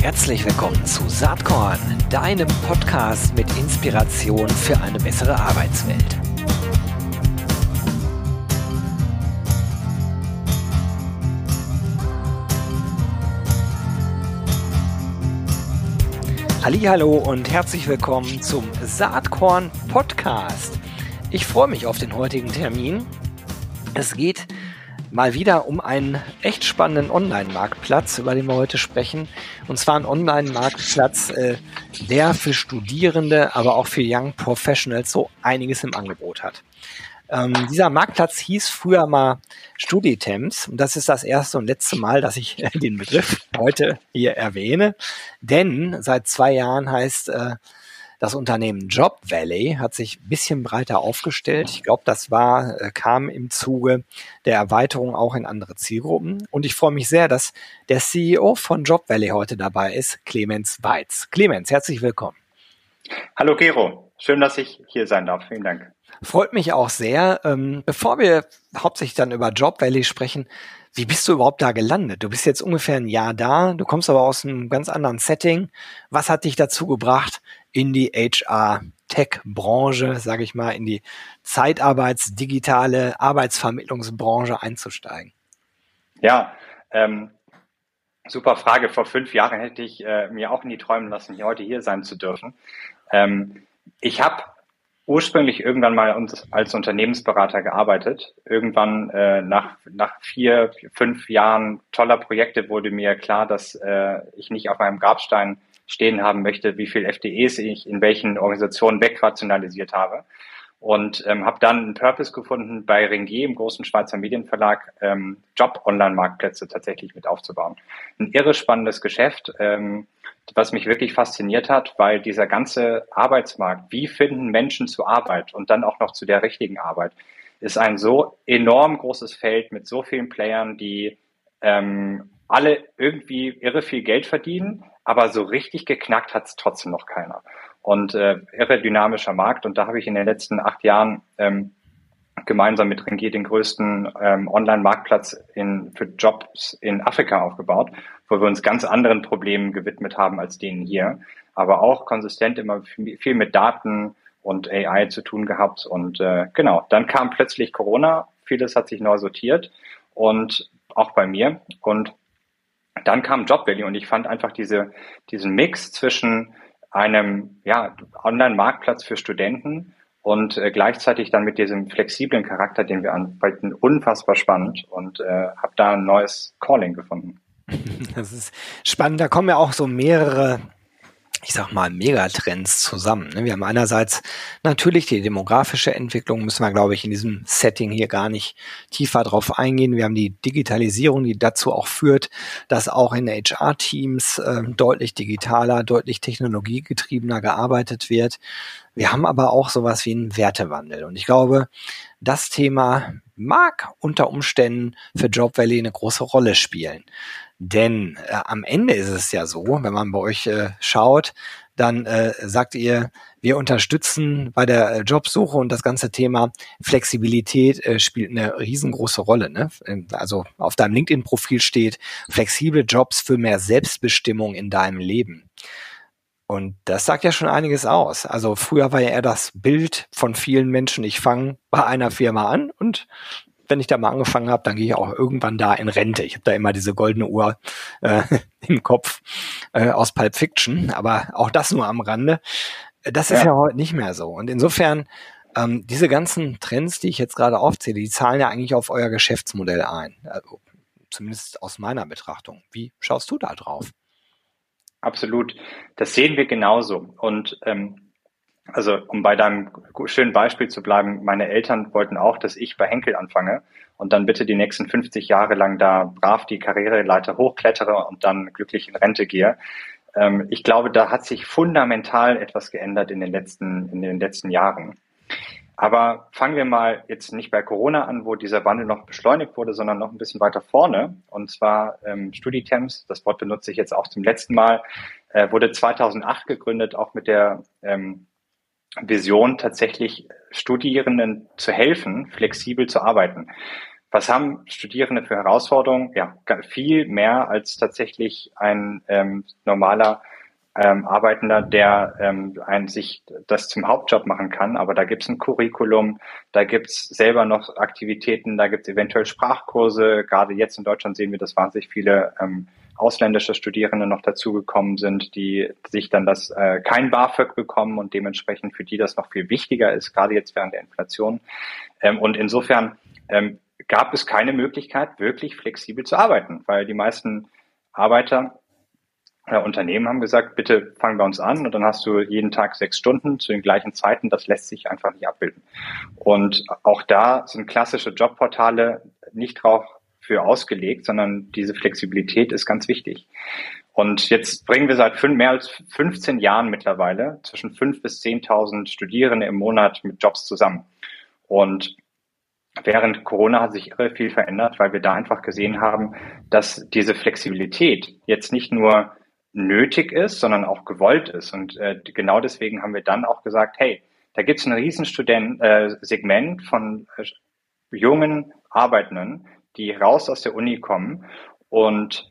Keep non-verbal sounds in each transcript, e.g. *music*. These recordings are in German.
Herzlich willkommen zu Saatkorn, deinem Podcast mit Inspiration für eine bessere Arbeitswelt. Hallo und herzlich willkommen zum Saatkorn Podcast. Ich freue mich auf den heutigen Termin. Es geht mal wieder um einen echt spannenden Online-Marktplatz, über den wir heute sprechen. Und zwar ein Online-Marktplatz, äh, der für Studierende, aber auch für Young Professionals so einiges im Angebot hat. Ähm, dieser Marktplatz hieß früher mal Studitemps und das ist das erste und letzte Mal, dass ich äh, den Begriff heute hier erwähne. Denn seit zwei Jahren heißt äh, das Unternehmen Job Valley hat sich ein bisschen breiter aufgestellt. Ich glaube, das war, äh, kam im Zuge der Erweiterung auch in andere Zielgruppen. Und ich freue mich sehr, dass der CEO von Job Valley heute dabei ist, Clemens Weiz. Clemens, herzlich willkommen. Hallo Gero, schön, dass ich hier sein darf. Vielen Dank. Freut mich auch sehr. Ähm, bevor wir hauptsächlich dann über Job Valley sprechen, wie bist du überhaupt da gelandet? Du bist jetzt ungefähr ein Jahr da, du kommst aber aus einem ganz anderen Setting. Was hat dich dazu gebracht, in die HR-Tech-Branche, sage ich mal, in die Zeitarbeits-, digitale Arbeitsvermittlungsbranche einzusteigen? Ja, ähm, super Frage. Vor fünf Jahren hätte ich äh, mir auch nie träumen lassen, hier heute hier sein zu dürfen. Ähm, ich habe ursprünglich irgendwann mal als Unternehmensberater gearbeitet. Irgendwann äh, nach, nach vier, fünf Jahren toller Projekte wurde mir klar, dass äh, ich nicht auf meinem Grabstein stehen haben möchte, wie viel FDEs ich in welchen Organisationen wegrationalisiert habe. Und ähm, habe dann einen Purpose gefunden, bei Ringier, im großen Schweizer Medienverlag, ähm, Job-Online-Marktplätze tatsächlich mit aufzubauen. Ein irre spannendes Geschäft, ähm, was mich wirklich fasziniert hat, weil dieser ganze Arbeitsmarkt, wie finden Menschen zur Arbeit und dann auch noch zu der richtigen Arbeit, ist ein so enorm großes Feld mit so vielen Playern, die ähm, alle irgendwie irre viel Geld verdienen, aber so richtig geknackt hat es trotzdem noch keiner. Und äh, irre dynamischer Markt. Und da habe ich in den letzten acht Jahren ähm, gemeinsam mit Ringier den größten ähm, Online-Marktplatz in, für Jobs in Afrika aufgebaut, wo wir uns ganz anderen Problemen gewidmet haben als denen hier, aber auch konsistent immer viel mit Daten und AI zu tun gehabt. Und äh, genau, dann kam plötzlich Corona, vieles hat sich neu sortiert und auch bei mir. Und dann kam Job Value und ich fand einfach diese, diesen Mix zwischen einem ja, Online-Marktplatz für Studenten und äh, gleichzeitig dann mit diesem flexiblen Charakter, den wir anbieten, unfassbar spannend und äh, habe da ein neues Calling gefunden. Das ist spannend. Da kommen ja auch so mehrere ich sag mal, Megatrends zusammen. Ne? Wir haben einerseits natürlich die demografische Entwicklung, müssen wir, glaube ich, in diesem Setting hier gar nicht tiefer drauf eingehen. Wir haben die Digitalisierung, die dazu auch führt, dass auch in HR-Teams äh, deutlich digitaler, deutlich technologiegetriebener gearbeitet wird. Wir haben aber auch sowas wie einen Wertewandel. Und ich glaube, das Thema mag unter Umständen für Job Valley eine große Rolle spielen. Denn äh, am Ende ist es ja so, wenn man bei euch äh, schaut, dann äh, sagt ihr, wir unterstützen bei der äh, Jobsuche und das ganze Thema Flexibilität äh, spielt eine riesengroße Rolle. Ne? Ähm, also auf deinem LinkedIn-Profil steht flexible Jobs für mehr Selbstbestimmung in deinem Leben. Und das sagt ja schon einiges aus. Also früher war ja eher das Bild von vielen Menschen, ich fange bei einer Firma an und wenn ich da mal angefangen habe, dann gehe ich auch irgendwann da in Rente. Ich habe da immer diese goldene Uhr äh, *laughs* im Kopf äh, aus Pulp Fiction, aber auch das nur am Rande. Das ist ja, ja heute nicht mehr so. Und insofern, ähm, diese ganzen Trends, die ich jetzt gerade aufzähle, die zahlen ja eigentlich auf euer Geschäftsmodell ein. Also, zumindest aus meiner Betrachtung. Wie schaust du da drauf? Absolut. Das sehen wir genauso. Und ähm, also um bei deinem schönen Beispiel zu bleiben, meine Eltern wollten auch, dass ich bei Henkel anfange und dann bitte die nächsten 50 Jahre lang da brav die Karriereleiter hochklettere und dann glücklich in Rente gehe. Ähm, ich glaube, da hat sich fundamental etwas geändert in den letzten, in den letzten Jahren. Aber fangen wir mal jetzt nicht bei Corona an, wo dieser Wandel noch beschleunigt wurde, sondern noch ein bisschen weiter vorne. Und zwar ähm, Studitemps, das Wort benutze ich jetzt auch zum letzten Mal, äh, wurde 2008 gegründet, auch mit der ähm, Vision, tatsächlich Studierenden zu helfen, flexibel zu arbeiten. was haben Studierende für Herausforderungen? Ja, viel mehr als tatsächlich ein ähm, normaler ähm, Arbeitender, der ähm, ein, sich das zum Hauptjob machen kann. Aber da gibt's ein Curriculum, da gibt's selber noch Aktivitäten, da gibt's eventuell Sprachkurse. Gerade jetzt in Deutschland sehen wir, dass wahnsinnig viele ähm, ausländische Studierende noch dazugekommen sind, die sich dann das äh, kein BAföG bekommen und dementsprechend für die das noch viel wichtiger ist, gerade jetzt während der Inflation. Ähm, und insofern ähm, gab es keine Möglichkeit, wirklich flexibel zu arbeiten, weil die meisten Arbeiter äh, Unternehmen haben gesagt, bitte fangen wir uns an und dann hast du jeden Tag sechs Stunden zu den gleichen Zeiten. Das lässt sich einfach nicht abbilden. Und auch da sind klassische Jobportale nicht drauf für ausgelegt, sondern diese Flexibilität ist ganz wichtig. Und jetzt bringen wir seit fünf, mehr als 15 Jahren mittlerweile zwischen fünf bis 10.000 Studierende im Monat mit Jobs zusammen. Und während Corona hat sich irre viel verändert, weil wir da einfach gesehen haben, dass diese Flexibilität jetzt nicht nur nötig ist, sondern auch gewollt ist. Und äh, genau deswegen haben wir dann auch gesagt, hey, da gibt es ein riesen äh, Segment von äh, jungen Arbeitenden, die raus aus der Uni kommen und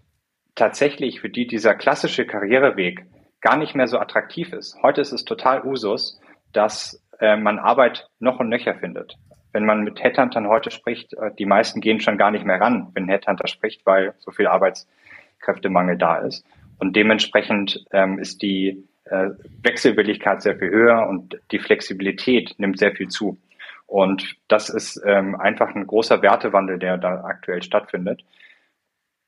tatsächlich für die dieser klassische Karriereweg gar nicht mehr so attraktiv ist. Heute ist es total Usus, dass äh, man Arbeit noch und nöcher findet. Wenn man mit Headhuntern heute spricht, äh, die meisten gehen schon gar nicht mehr ran, wenn ein Headhunter spricht, weil so viel Arbeitskräftemangel da ist. Und dementsprechend ähm, ist die äh, Wechselwilligkeit sehr viel höher und die Flexibilität nimmt sehr viel zu. Und das ist ähm, einfach ein großer Wertewandel, der da aktuell stattfindet.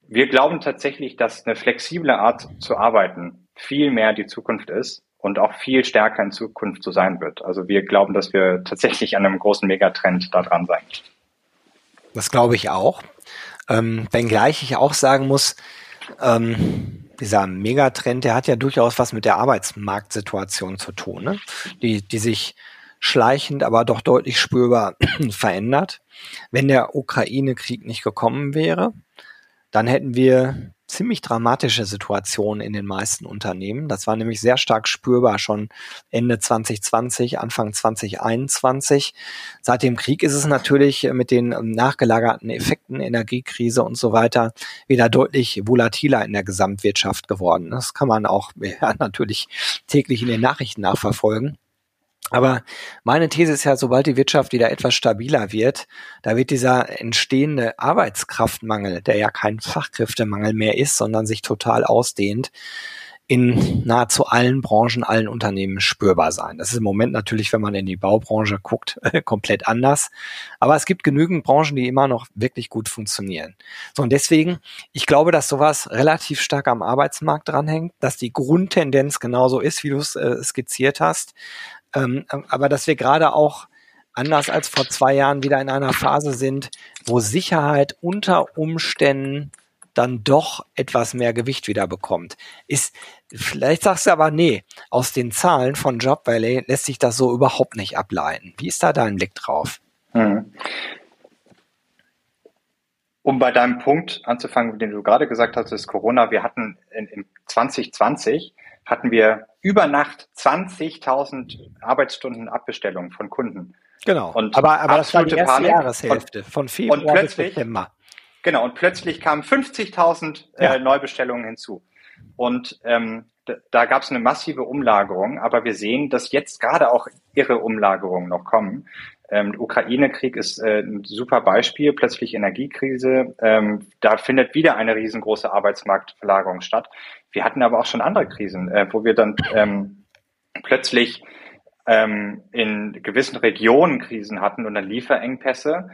Wir glauben tatsächlich, dass eine flexible Art zu arbeiten viel mehr die Zukunft ist und auch viel stärker in Zukunft so sein wird. Also wir glauben, dass wir tatsächlich an einem großen Megatrend da dran sein. Das glaube ich auch. Ähm, wenngleich ich auch sagen muss, ähm, dieser Megatrend, der hat ja durchaus was mit der Arbeitsmarktsituation zu tun, ne? die, die sich schleichend, aber doch deutlich spürbar *clears throat* verändert. Wenn der Ukraine-Krieg nicht gekommen wäre, dann hätten wir ziemlich dramatische Situationen in den meisten Unternehmen. Das war nämlich sehr stark spürbar schon Ende 2020, Anfang 2021. Seit dem Krieg ist es natürlich mit den nachgelagerten Effekten, Energiekrise und so weiter, wieder deutlich volatiler in der Gesamtwirtschaft geworden. Das kann man auch *laughs* ja, natürlich täglich in den Nachrichten nachverfolgen. Aber meine These ist ja, sobald die Wirtschaft wieder etwas stabiler wird, da wird dieser entstehende Arbeitskraftmangel, der ja kein Fachkräftemangel mehr ist, sondern sich total ausdehnt, in nahezu allen Branchen, allen Unternehmen spürbar sein. Das ist im Moment natürlich, wenn man in die Baubranche guckt, *laughs* komplett anders. Aber es gibt genügend Branchen, die immer noch wirklich gut funktionieren. So, und deswegen, ich glaube, dass sowas relativ stark am Arbeitsmarkt dranhängt, dass die Grundtendenz genauso ist, wie du es äh, skizziert hast. Ähm, aber dass wir gerade auch anders als vor zwei Jahren wieder in einer Phase sind, wo Sicherheit unter Umständen dann doch etwas mehr Gewicht wieder bekommt. Ist, vielleicht sagst du aber, nee, aus den Zahlen von Job Valley lässt sich das so überhaupt nicht ableiten. Wie ist da dein Blick drauf? Hm. Um bei deinem Punkt anzufangen, den du gerade gesagt hast, ist Corona. Wir hatten in, in 2020 hatten wir über Nacht 20.000 Arbeitsstunden Abbestellungen von Kunden. Genau. Und aber, aber das war die erste Panik. Jahreshälfte von Februar bis September. Genau. Und plötzlich kamen 50.000 äh, ja. Neubestellungen hinzu. Und ähm, da gab es eine massive Umlagerung, aber wir sehen, dass jetzt gerade auch irre Umlagerungen noch kommen. Ähm, Ukraine-Krieg ist äh, ein super Beispiel, plötzlich Energiekrise. Ähm, da findet wieder eine riesengroße Arbeitsmarktverlagerung statt. Wir hatten aber auch schon andere Krisen, äh, wo wir dann ähm, plötzlich ähm, in gewissen Regionen Krisen hatten und dann Lieferengpässe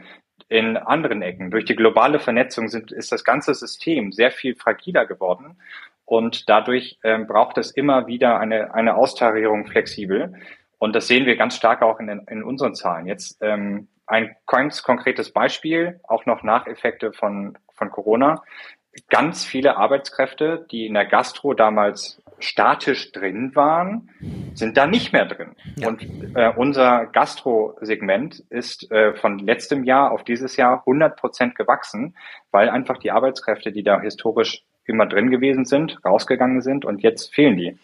in anderen Ecken. Durch die globale Vernetzung sind, ist das ganze System sehr viel fragiler geworden und dadurch ähm, braucht es immer wieder eine, eine Austarierung flexibel. Und das sehen wir ganz stark auch in, in unseren Zahlen. Jetzt ähm, ein ganz konkretes Beispiel, auch noch Nacheffekte von, von Corona. Ganz viele Arbeitskräfte, die in der Gastro damals statisch drin waren, sind da nicht mehr drin. Ja. Und äh, unser Gastro-Segment ist äh, von letztem Jahr auf dieses Jahr 100 Prozent gewachsen, weil einfach die Arbeitskräfte, die da historisch immer drin gewesen sind, rausgegangen sind und jetzt fehlen die.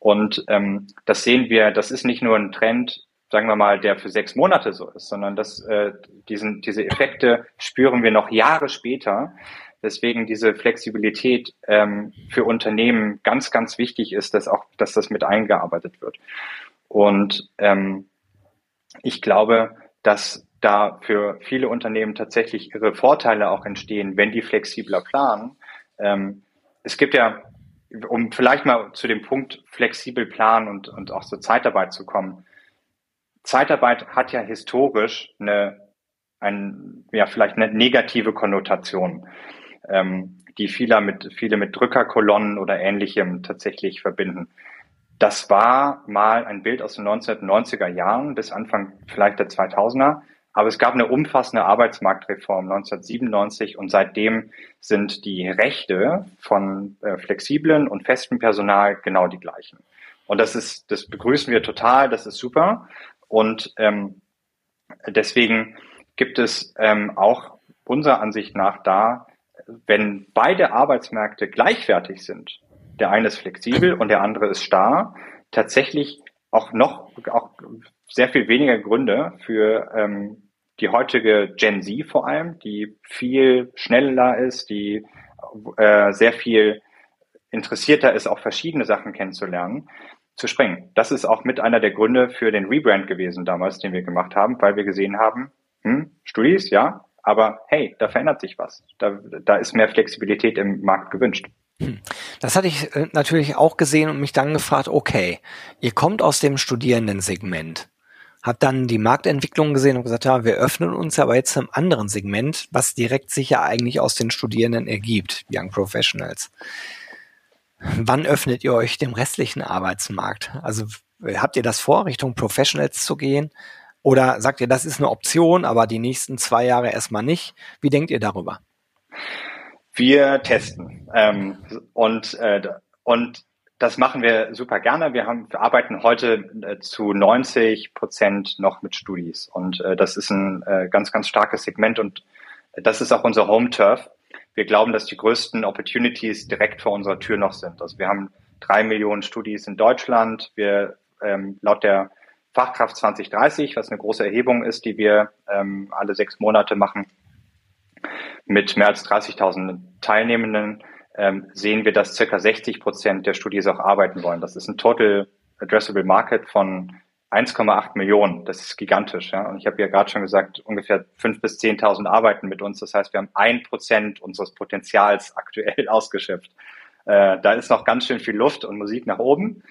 Und ähm, das sehen wir, das ist nicht nur ein Trend sagen wir mal, der für sechs Monate so ist, sondern dass äh, diesen, diese Effekte spüren wir noch Jahre später. Deswegen diese Flexibilität ähm, für Unternehmen ganz, ganz wichtig ist, dass auch, dass das mit eingearbeitet wird. Und ähm, ich glaube, dass da für viele Unternehmen tatsächlich ihre Vorteile auch entstehen, wenn die flexibler planen. Ähm, es gibt ja, um vielleicht mal zu dem Punkt flexibel planen und, und auch zur Zeitarbeit zu kommen. Zeitarbeit hat ja historisch eine, ein, ja, vielleicht eine negative Konnotation, ähm, die viele mit, viele mit Drückerkolonnen oder ähnlichem tatsächlich verbinden. Das war mal ein Bild aus den 1990er Jahren bis Anfang vielleicht der 2000er. Aber es gab eine umfassende Arbeitsmarktreform 1997 und seitdem sind die Rechte von äh, flexiblen und festem Personal genau die gleichen. Und das ist, das begrüßen wir total, das ist super. Und ähm, deswegen gibt es ähm, auch unserer Ansicht nach da, wenn beide Arbeitsmärkte gleichwertig sind, der eine ist flexibel und der andere ist starr, tatsächlich auch noch auch sehr viel weniger Gründe für ähm, die heutige Gen Z vor allem, die viel schneller ist, die äh, sehr viel interessierter ist, auch verschiedene Sachen kennenzulernen, zu springen. Das ist auch mit einer der Gründe für den Rebrand gewesen damals, den wir gemacht haben, weil wir gesehen haben, hm, Studis, ja, aber hey, da verändert sich was. Da, da ist mehr Flexibilität im Markt gewünscht. Das hatte ich äh, natürlich auch gesehen und mich dann gefragt, okay, ihr kommt aus dem Studierendensegment habe dann die Marktentwicklung gesehen und gesagt, ja, wir öffnen uns aber jetzt einem anderen Segment, was direkt sich ja eigentlich aus den Studierenden ergibt, Young Professionals. Wann öffnet ihr euch dem restlichen Arbeitsmarkt? Also habt ihr das vor, Richtung Professionals zu gehen? Oder sagt ihr, das ist eine Option, aber die nächsten zwei Jahre erstmal nicht? Wie denkt ihr darüber? Wir testen. Ähm, und, äh, und das machen wir super gerne. Wir, haben, wir arbeiten heute äh, zu 90 Prozent noch mit Studis und äh, das ist ein äh, ganz, ganz starkes Segment und das ist auch unser Home Turf. Wir glauben, dass die größten Opportunities direkt vor unserer Tür noch sind. Also wir haben drei Millionen Studis in Deutschland. Wir ähm, laut der Fachkraft 2030, was eine große Erhebung ist, die wir ähm, alle sechs Monate machen, mit mehr als 30.000 Teilnehmenden ähm, sehen wir, dass circa 60 Prozent der Studis auch arbeiten wollen. Das ist ein Total Addressable Market von 1,8 Millionen. Das ist gigantisch. Ja? Und ich habe ja gerade schon gesagt, ungefähr 5.000 bis 10.000 arbeiten mit uns. Das heißt, wir haben ein Prozent unseres Potenzials aktuell *laughs* ausgeschöpft. Äh, da ist noch ganz schön viel Luft und Musik nach oben.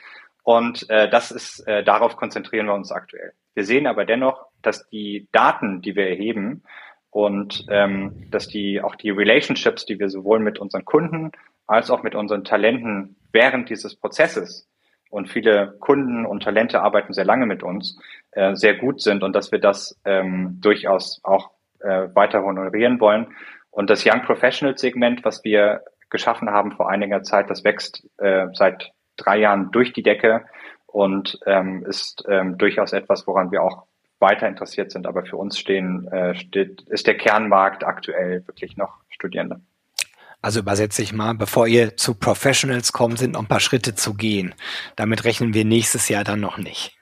Und äh, das ist, äh, darauf konzentrieren wir uns aktuell. Wir sehen aber dennoch, dass die Daten, die wir erheben, und ähm, dass die auch die Relationships, die wir sowohl mit unseren Kunden als auch mit unseren Talenten während dieses Prozesses und viele Kunden und Talente arbeiten sehr lange mit uns, äh, sehr gut sind und dass wir das ähm, durchaus auch äh, weiter honorieren wollen. Und das Young Professional Segment, was wir geschaffen haben vor einiger Zeit, das wächst äh, seit drei Jahren durch die Decke und ähm, ist ähm, durchaus etwas, woran wir auch weiter interessiert sind. Aber für uns stehen, äh, steht, ist der Kernmarkt aktuell wirklich noch Studierende. Also übersetze ich mal, bevor ihr zu Professionals kommt, sind noch ein paar Schritte zu gehen. Damit rechnen wir nächstes Jahr dann noch nicht.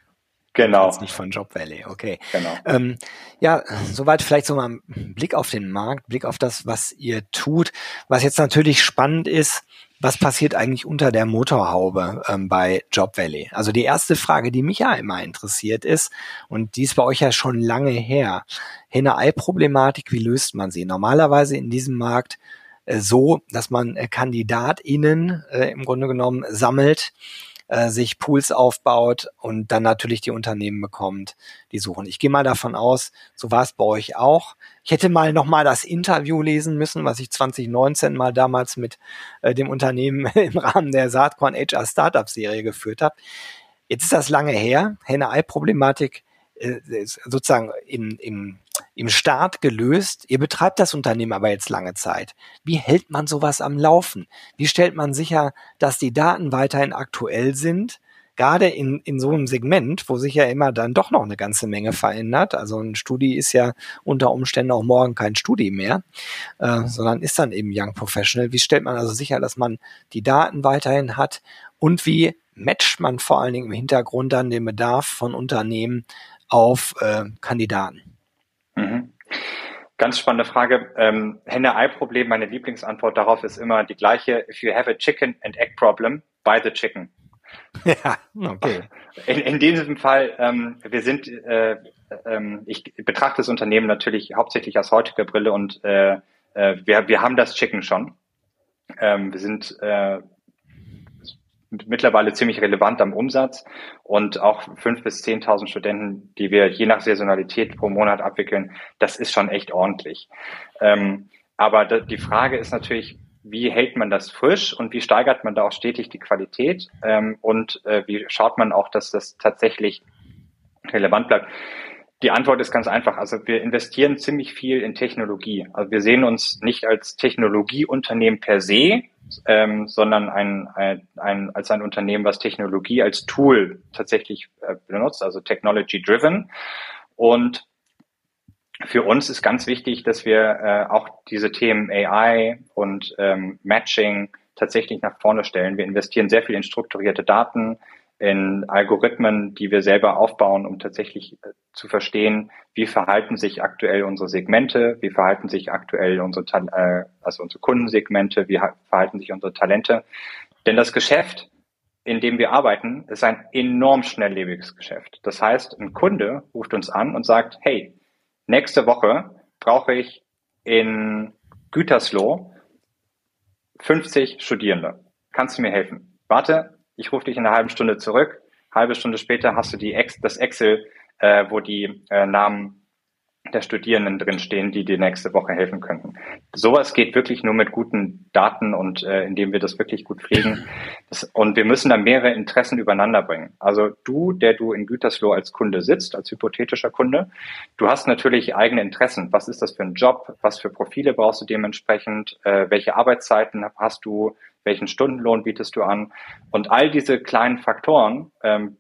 Genau. Jetzt nicht von Job Valley, okay. Genau. Ähm, ja, soweit vielleicht so mal ein Blick auf den Markt, Blick auf das, was ihr tut. Was jetzt natürlich spannend ist, was passiert eigentlich unter der Motorhaube ähm, bei Job Valley? Also die erste Frage, die mich ja immer interessiert ist, und die ist bei euch ja schon lange her, Henne-Ei-Problematik, wie löst man sie? Normalerweise in diesem Markt äh, so, dass man äh, KandidatInnen äh, im Grunde genommen sammelt, äh, sich Pools aufbaut und dann natürlich die Unternehmen bekommt, die suchen. Ich gehe mal davon aus, so war es bei euch auch. Ich hätte mal noch mal das Interview lesen müssen, was ich 2019 mal damals mit äh, dem Unternehmen *laughs* im Rahmen der Saatkorn HR Startup Serie geführt habe. Jetzt ist das lange her. Henne-Ei-Problematik äh, sozusagen im, im, im Start gelöst. Ihr betreibt das Unternehmen aber jetzt lange Zeit. Wie hält man sowas am Laufen? Wie stellt man sicher, dass die Daten weiterhin aktuell sind? Gerade in, in so einem Segment, wo sich ja immer dann doch noch eine ganze Menge verändert. Also ein Studi ist ja unter Umständen auch morgen kein Studi mehr, äh, sondern ist dann eben Young Professional. Wie stellt man also sicher, dass man die Daten weiterhin hat? Und wie matcht man vor allen Dingen im Hintergrund dann den Bedarf von Unternehmen auf äh, Kandidaten? Ganz spannende Frage. Ähm, Henne-Ei-Problem, meine Lieblingsantwort darauf ist immer die gleiche. If you have a chicken and egg problem, buy the chicken. *laughs* Ja, okay. In, in diesem Fall, ähm, wir sind, äh, ähm, ich betrachte das Unternehmen natürlich hauptsächlich aus heutiger Brille und äh, äh, wir, wir haben das Chicken schon. Ähm, wir sind äh, mittlerweile ziemlich relevant am Umsatz und auch fünf bis zehntausend Studenten, die wir je nach Saisonalität pro Monat abwickeln, das ist schon echt ordentlich. Ähm, aber die Frage ist natürlich, wie hält man das frisch und wie steigert man da auch stetig die Qualität ähm, und äh, wie schaut man auch, dass das tatsächlich relevant bleibt. Die Antwort ist ganz einfach. Also wir investieren ziemlich viel in Technologie. Also wir sehen uns nicht als Technologieunternehmen per se, ähm, sondern ein, ein, ein, als ein Unternehmen, was Technologie als Tool tatsächlich äh, benutzt, also technology driven. Und für uns ist ganz wichtig, dass wir äh, auch diese Themen AI und ähm, Matching tatsächlich nach vorne stellen. Wir investieren sehr viel in strukturierte Daten, in Algorithmen, die wir selber aufbauen, um tatsächlich äh, zu verstehen, wie verhalten sich aktuell unsere Segmente, wie verhalten sich aktuell unsere, äh, also unsere Kundensegmente, wie verhalten sich unsere Talente. Denn das Geschäft, in dem wir arbeiten, ist ein enorm schnelllebiges Geschäft. Das heißt, ein Kunde ruft uns an und sagt, hey, nächste Woche brauche ich in Gütersloh 50 Studierende. Kannst du mir helfen? Warte, ich rufe dich in einer halben Stunde zurück. Halbe Stunde später hast du die Ex das Excel, äh, wo die äh, Namen der Studierenden drinstehen, die dir nächste Woche helfen könnten. Sowas geht wirklich nur mit guten Daten und äh, indem wir das wirklich gut pflegen. Das, und wir müssen da mehrere Interessen übereinander bringen. Also du, der du in Gütersloh als Kunde sitzt, als hypothetischer Kunde, du hast natürlich eigene Interessen. Was ist das für ein Job? Was für Profile brauchst du dementsprechend? Äh, welche Arbeitszeiten hast du? Welchen Stundenlohn bietest du an? Und all diese kleinen Faktoren ähm,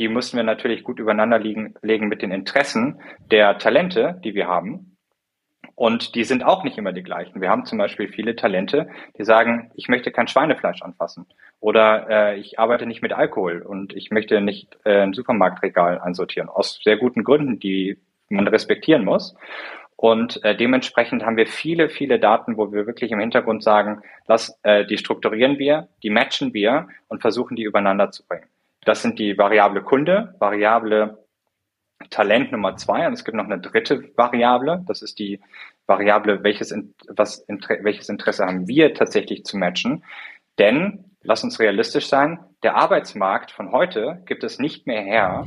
die müssen wir natürlich gut übereinander liegen, legen mit den Interessen der Talente, die wir haben. Und die sind auch nicht immer die gleichen. Wir haben zum Beispiel viele Talente, die sagen, ich möchte kein Schweinefleisch anfassen oder äh, ich arbeite nicht mit Alkohol und ich möchte nicht äh, ein Supermarktregal einsortieren. Aus sehr guten Gründen, die man respektieren muss. Und äh, dementsprechend haben wir viele, viele Daten, wo wir wirklich im Hintergrund sagen, lass, äh, die strukturieren wir, die matchen wir und versuchen die übereinander zu bringen. Das sind die Variable Kunde, Variable Talent Nummer zwei. Und es gibt noch eine dritte Variable. Das ist die Variable, welches, was, welches Interesse haben wir tatsächlich zu matchen. Denn, lass uns realistisch sein, der Arbeitsmarkt von heute gibt es nicht mehr her,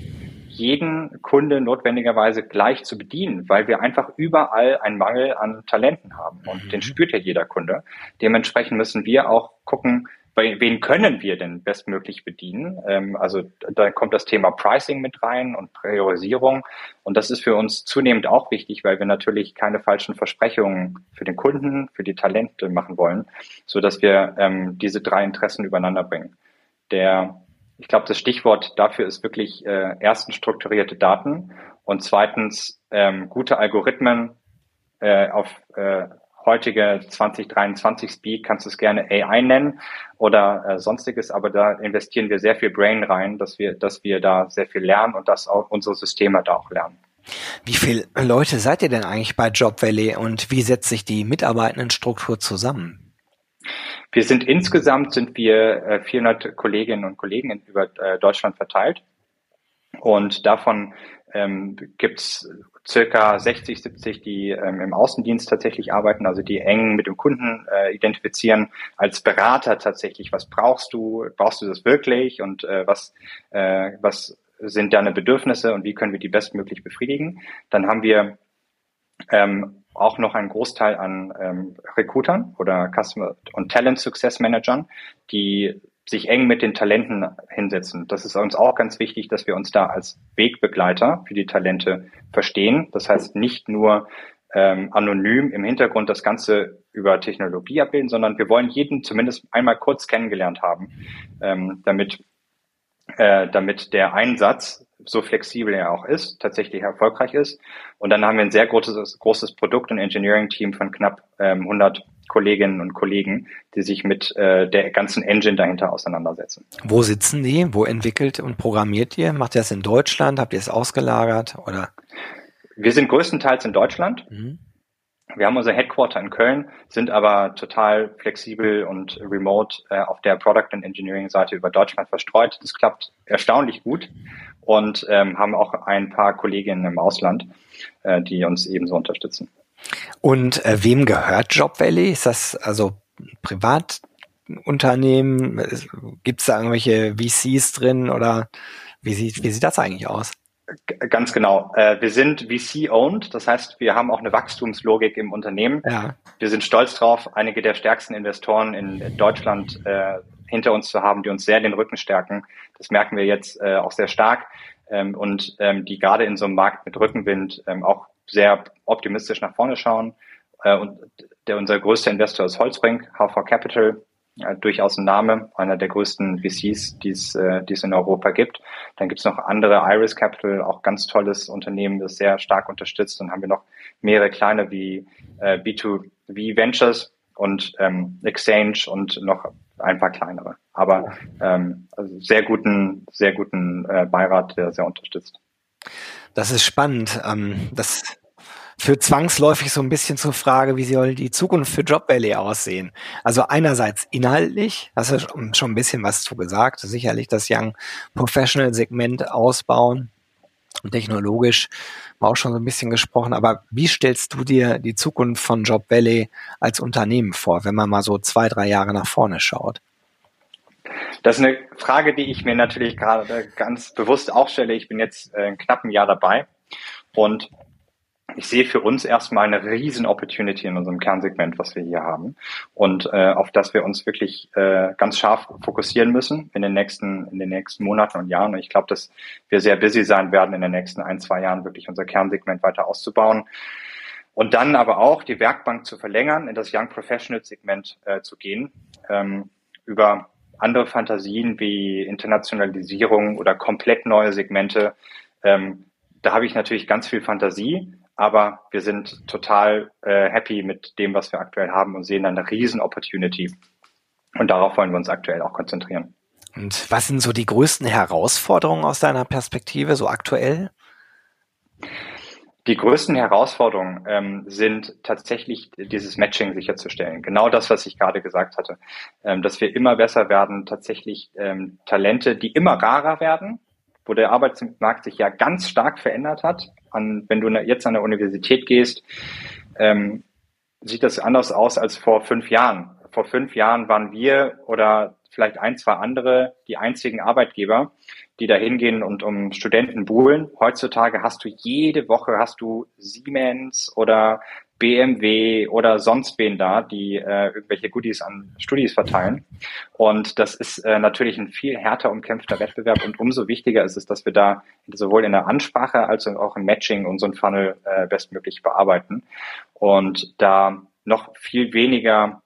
jeden Kunde notwendigerweise gleich zu bedienen, weil wir einfach überall einen Mangel an Talenten haben. Und mhm. den spürt ja jeder Kunde. Dementsprechend müssen wir auch gucken, wen können wir denn bestmöglich bedienen? Ähm, also da kommt das Thema Pricing mit rein und Priorisierung. Und das ist für uns zunehmend auch wichtig, weil wir natürlich keine falschen Versprechungen für den Kunden, für die Talente machen wollen, so dass wir ähm, diese drei Interessen übereinander bringen. Der, ich glaube, das Stichwort dafür ist wirklich äh, erstens strukturierte Daten und zweitens ähm, gute Algorithmen äh, auf äh, heutige 2023 Speed kannst du es gerne AI nennen oder äh, sonstiges, aber da investieren wir sehr viel Brain rein, dass wir, dass wir da sehr viel lernen und dass auch unsere Systeme da auch lernen. Wie viele Leute seid ihr denn eigentlich bei Job Valley und wie setzt sich die Mitarbeitendenstruktur zusammen? Wir sind insgesamt sind wir äh, 400 Kolleginnen und Kollegen über äh, Deutschland verteilt. Und davon ähm, gibt es circa 60, 70, die ähm, im Außendienst tatsächlich arbeiten, also die eng mit dem Kunden äh, identifizieren, als Berater tatsächlich, was brauchst du, brauchst du das wirklich? Und äh, was, äh, was sind deine Bedürfnisse? Und wie können wir die bestmöglich befriedigen. Dann haben wir ähm, auch noch einen Großteil an ähm, Recruitern oder Customer und Talent Success Managern, die sich eng mit den Talenten hinsetzen. Das ist uns auch ganz wichtig, dass wir uns da als Wegbegleiter für die Talente verstehen. Das heißt nicht nur ähm, anonym im Hintergrund das Ganze über Technologie abbilden, sondern wir wollen jeden zumindest einmal kurz kennengelernt haben, ähm, damit, äh, damit der Einsatz, so flexibel er auch ist, tatsächlich erfolgreich ist. Und dann haben wir ein sehr großes, großes Produkt- und Engineering-Team von knapp ähm, 100 Kolleginnen und Kollegen, die sich mit äh, der ganzen Engine dahinter auseinandersetzen. Wo sitzen die? Wo entwickelt und programmiert ihr? Macht ihr das in Deutschland? Habt ihr es ausgelagert oder? Wir sind größtenteils in Deutschland. Mhm. Wir haben unser Headquarter in Köln, sind aber total flexibel und remote äh, auf der Product and Engineering Seite über Deutschland verstreut. Das klappt erstaunlich gut und ähm, haben auch ein paar Kolleginnen im Ausland, äh, die uns ebenso unterstützen. Und äh, wem gehört Job Valley? Ist das also Privatunternehmen? Gibt es da irgendwelche VCs drin oder wie sieht, wie sieht das eigentlich aus? Ganz genau. Äh, wir sind VC-owned, das heißt, wir haben auch eine Wachstumslogik im Unternehmen. Ja. Wir sind stolz drauf, einige der stärksten Investoren in Deutschland äh, hinter uns zu haben, die uns sehr den Rücken stärken. Das merken wir jetzt äh, auch sehr stark ähm, und ähm, die gerade in so einem Markt mit Rückenwind ähm, auch sehr optimistisch nach vorne schauen. und der, unser größter Investor ist Holzbrink, HV Capital, ja, durchaus ein Name, einer der größten VCs, die es, äh, die es in Europa gibt. Dann gibt es noch andere, Iris Capital, auch ganz tolles Unternehmen, das sehr stark unterstützt. Dann haben wir noch mehrere kleine wie äh, B2B Ventures und ähm, Exchange und noch ein paar kleinere. Aber ähm, also sehr guten, sehr guten äh, Beirat, der sehr unterstützt. Das ist spannend. Ähm, das führt zwangsläufig so ein bisschen zur Frage, wie soll die Zukunft für Job Valley aussehen? Also einerseits inhaltlich, hast du schon ein bisschen was zu gesagt, sicherlich das Young Professional Segment ausbauen und technologisch haben wir auch schon so ein bisschen gesprochen, aber wie stellst du dir die Zukunft von Job Valley als Unternehmen vor, wenn man mal so zwei, drei Jahre nach vorne schaut? Das ist eine Frage, die ich mir natürlich gerade ganz bewusst auch stelle. Ich bin jetzt äh, knapp ein Jahr dabei und ich sehe für uns erstmal eine riesen Opportunity in unserem Kernsegment, was wir hier haben und äh, auf das wir uns wirklich äh, ganz scharf fokussieren müssen in den nächsten in den nächsten Monaten und Jahren. Und ich glaube, dass wir sehr busy sein werden in den nächsten ein zwei Jahren wirklich unser Kernsegment weiter auszubauen und dann aber auch die Werkbank zu verlängern, in das Young Professional Segment äh, zu gehen ähm, über andere Fantasien wie Internationalisierung oder komplett neue Segmente. Ähm, da habe ich natürlich ganz viel Fantasie, aber wir sind total äh, happy mit dem, was wir aktuell haben und sehen eine riesen Opportunity. Und darauf wollen wir uns aktuell auch konzentrieren. Und was sind so die größten Herausforderungen aus deiner Perspektive, so aktuell? Die größten Herausforderungen ähm, sind tatsächlich dieses Matching sicherzustellen. Genau das, was ich gerade gesagt hatte, ähm, dass wir immer besser werden, tatsächlich ähm, Talente, die immer rarer werden, wo der Arbeitsmarkt sich ja ganz stark verändert hat. An, wenn du jetzt an der Universität gehst, ähm, sieht das anders aus als vor fünf Jahren. Vor fünf Jahren waren wir oder vielleicht ein, zwei andere die einzigen Arbeitgeber, die da hingehen und um Studenten buhlen. Heutzutage hast du jede Woche hast du Siemens oder BMW oder sonst wen da, die äh, irgendwelche Goodies an Studis verteilen. Und das ist äh, natürlich ein viel härter umkämpfter Wettbewerb und umso wichtiger ist es, dass wir da sowohl in der Ansprache als auch im Matching unseren Funnel äh, bestmöglich bearbeiten und da noch viel weniger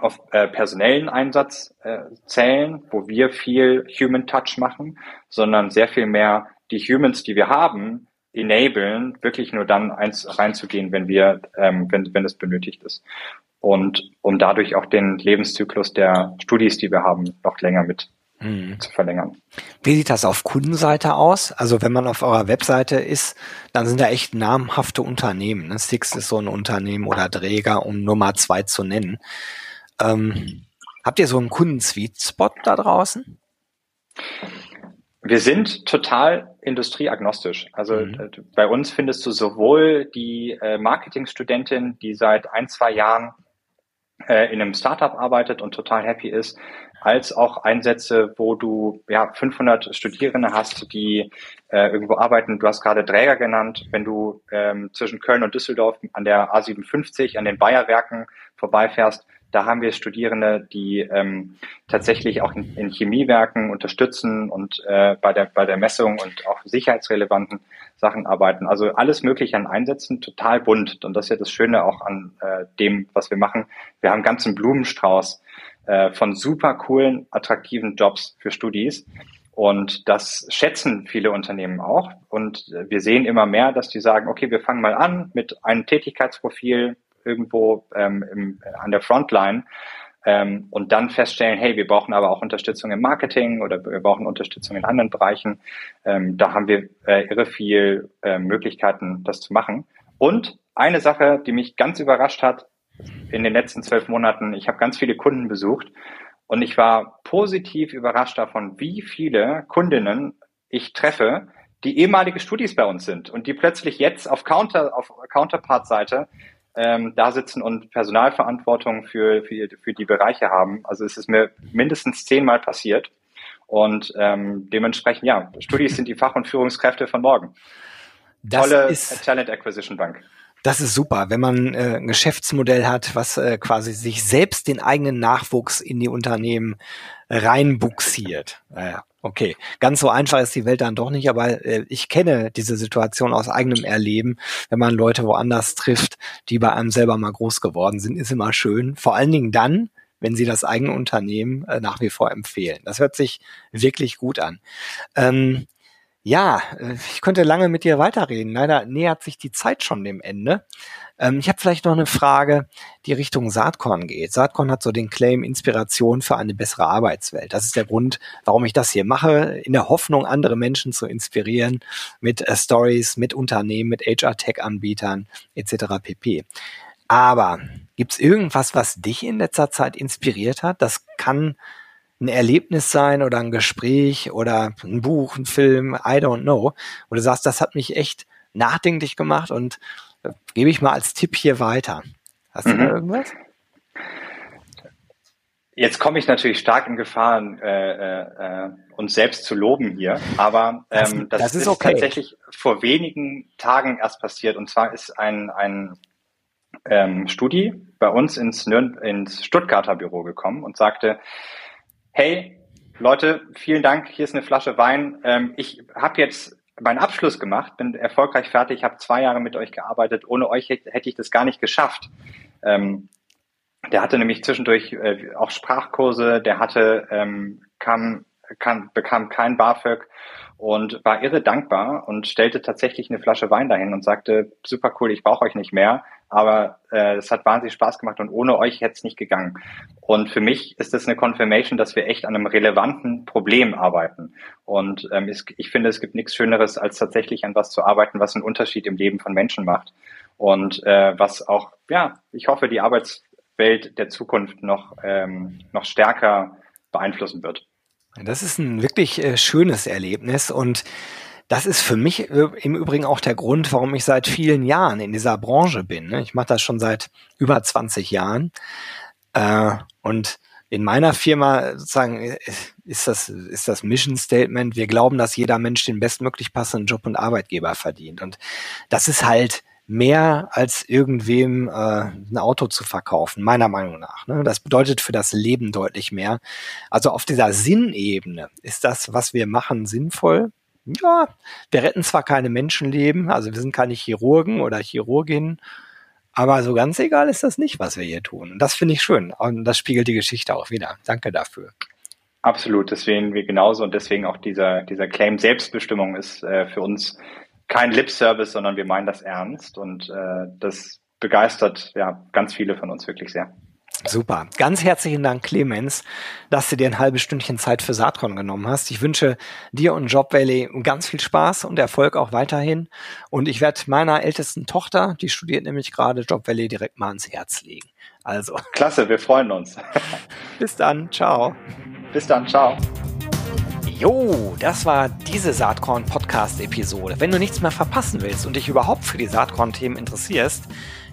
auf äh, personellen Einsatz äh, zählen, wo wir viel Human Touch machen, sondern sehr viel mehr die Humans, die wir haben, enablen, wirklich nur dann eins reinzugehen, wenn wir, ähm, wenn, wenn es benötigt ist. Und um dadurch auch den Lebenszyklus der Studis, die wir haben, noch länger mit hm. zu verlängern. Wie sieht das auf Kundenseite aus? Also wenn man auf eurer Webseite ist, dann sind da echt namhafte Unternehmen. Ne? Six ist so ein Unternehmen oder Träger, um Nummer zwei zu nennen. Ähm, habt ihr so einen Kunden-Sweet-Spot da draußen? Wir sind total industrieagnostisch. Also mhm. Äh, bei uns findest du sowohl die äh, Marketingstudentin, die seit ein, zwei Jahren äh, in einem Startup arbeitet und total happy ist, als auch Einsätze, wo du ja 500 Studierende hast, die äh, irgendwo arbeiten. Du hast gerade Träger genannt. Wenn du ähm, zwischen Köln und Düsseldorf an der A57, an den Bayerwerken vorbeifährst, da haben wir Studierende, die ähm, tatsächlich auch in, in Chemiewerken unterstützen und äh, bei, der, bei der Messung und auch sicherheitsrelevanten Sachen arbeiten. Also alles Mögliche an Einsätzen, total bunt. Und das ist ja das Schöne auch an äh, dem, was wir machen. Wir haben ganzen Blumenstrauß äh, von super coolen, attraktiven Jobs für Studis. Und das schätzen viele Unternehmen auch. Und wir sehen immer mehr, dass die sagen, okay, wir fangen mal an mit einem Tätigkeitsprofil, irgendwo ähm, im, an der Frontline ähm, und dann feststellen, hey, wir brauchen aber auch Unterstützung im Marketing oder wir brauchen Unterstützung in anderen Bereichen. Ähm, da haben wir äh, irre viel äh, Möglichkeiten, das zu machen. Und eine Sache, die mich ganz überrascht hat in den letzten zwölf Monaten, ich habe ganz viele Kunden besucht und ich war positiv überrascht davon, wie viele Kundinnen ich treffe, die ehemalige Studis bei uns sind und die plötzlich jetzt auf Counter, auf Counterpart-Seite ähm, da sitzen und Personalverantwortung für, für, für die Bereiche haben. Also es ist mir mindestens zehnmal passiert. Und ähm, dementsprechend, ja, Studis sind die Fach- und Führungskräfte von morgen. Das Tolle ist, Talent Acquisition Bank. Das ist super, wenn man äh, ein Geschäftsmodell hat, was äh, quasi sich selbst den eigenen Nachwuchs in die Unternehmen reinbuxiert. Naja, okay. Ganz so einfach ist die Welt dann doch nicht, aber äh, ich kenne diese Situation aus eigenem Erleben. Wenn man Leute woanders trifft, die bei einem selber mal groß geworden sind, ist immer schön. Vor allen Dingen dann, wenn sie das eigene Unternehmen äh, nach wie vor empfehlen. Das hört sich wirklich gut an. Ähm, ja, äh, ich könnte lange mit dir weiterreden. Leider nähert sich die Zeit schon dem Ende. Ähm, ich habe vielleicht noch eine Frage, die Richtung Saatkorn geht. Saatkorn hat so den Claim Inspiration für eine bessere Arbeitswelt. Das ist der Grund, warum ich das hier mache, in der Hoffnung, andere Menschen zu inspirieren mit äh, Stories, mit Unternehmen, mit HR-Tech-Anbietern etc. pp. Aber gibt's irgendwas, was dich in letzter Zeit inspiriert hat? Das kann ein Erlebnis sein oder ein Gespräch oder ein Buch, ein Film, I don't know. Wo du sagst, das hat mich echt nachdenklich gemacht und äh, gebe ich mal als Tipp hier weiter. Hast du mhm. da irgendwas? Jetzt komme ich natürlich stark in Gefahr, äh, äh, uns selbst zu loben hier, aber ähm, das, das, ist, ist okay. tatsächlich vor wenigen Tagen erst passiert. Und zwar ist ein, ein ähm, Studi bei uns ins, Nürn ins Stuttgarter Büro gekommen und sagte, hey Leute, vielen Dank, hier ist eine Flasche Wein. Ähm, ich habe jetzt meinen Abschluss gemacht, bin erfolgreich fertig, habe zwei Jahre mit euch gearbeitet. Ohne euch hätte, ich das gar nicht geschafft. Ähm, der hatte nämlich zwischendurch äh, auch Sprachkurse, der hatte ähm, kam, kam, bekam kein BAföG und war irre dankbar und stellte tatsächlich eine Flasche Wein dahin und sagte, super cool, ich brauche euch nicht mehr, aber äh, es hat wahnsinnig Spaß gemacht und ohne euch hätte es nicht gegangen. Und für mich ist das eine Confirmation, dass wir echt an einem relevanten Problem arbeiten. Und ähm, es, ich finde, es gibt nichts Schöneres, als tatsächlich an was zu arbeiten, was einen Unterschied im Leben von Menschen macht. Und äh, was auch, ja, ich hoffe, die Arbeitswelt der Zukunft noch, ähm, noch stärker beeinflussen wird. Das ist ein wirklich äh, schönes Erlebnis und das ist für mich äh, im Übrigen auch der Grund, warum ich seit vielen Jahren in dieser Branche bin. Ne? Ich mache das schon seit über 20 Jahren. Äh, und in meiner Firma sozusagen äh, ist das, ist das Mission Statement. Wir glauben, dass jeder Mensch den bestmöglich passenden Job und Arbeitgeber verdient. Und das ist halt mehr als irgendwem äh, ein Auto zu verkaufen, meiner Meinung nach. Ne? Das bedeutet für das Leben deutlich mehr. Also auf dieser Sinnebene ist das, was wir machen, sinnvoll. Ja, wir retten zwar keine Menschenleben, also wir sind keine Chirurgen oder Chirurginnen, aber so ganz egal ist das nicht, was wir hier tun. Und das finde ich schön. Und das spiegelt die Geschichte auch wieder. Danke dafür. Absolut, deswegen wir genauso und deswegen auch dieser, dieser Claim Selbstbestimmung ist äh, für uns kein Lip-Service, sondern wir meinen das ernst und äh, das begeistert ja ganz viele von uns wirklich sehr. Super. Ganz herzlichen Dank, Clemens, dass du dir ein halbes Stündchen Zeit für Saatron genommen hast. Ich wünsche dir und Job Valley ganz viel Spaß und Erfolg auch weiterhin. Und ich werde meiner ältesten Tochter, die studiert nämlich gerade Job Valley, direkt mal ans Herz legen. Also. Klasse, wir freuen uns. *laughs* Bis dann. Ciao. Bis dann. Ciao. Jo, das war diese Saatkorn Podcast Episode. Wenn du nichts mehr verpassen willst und dich überhaupt für die Saatkorn Themen interessierst,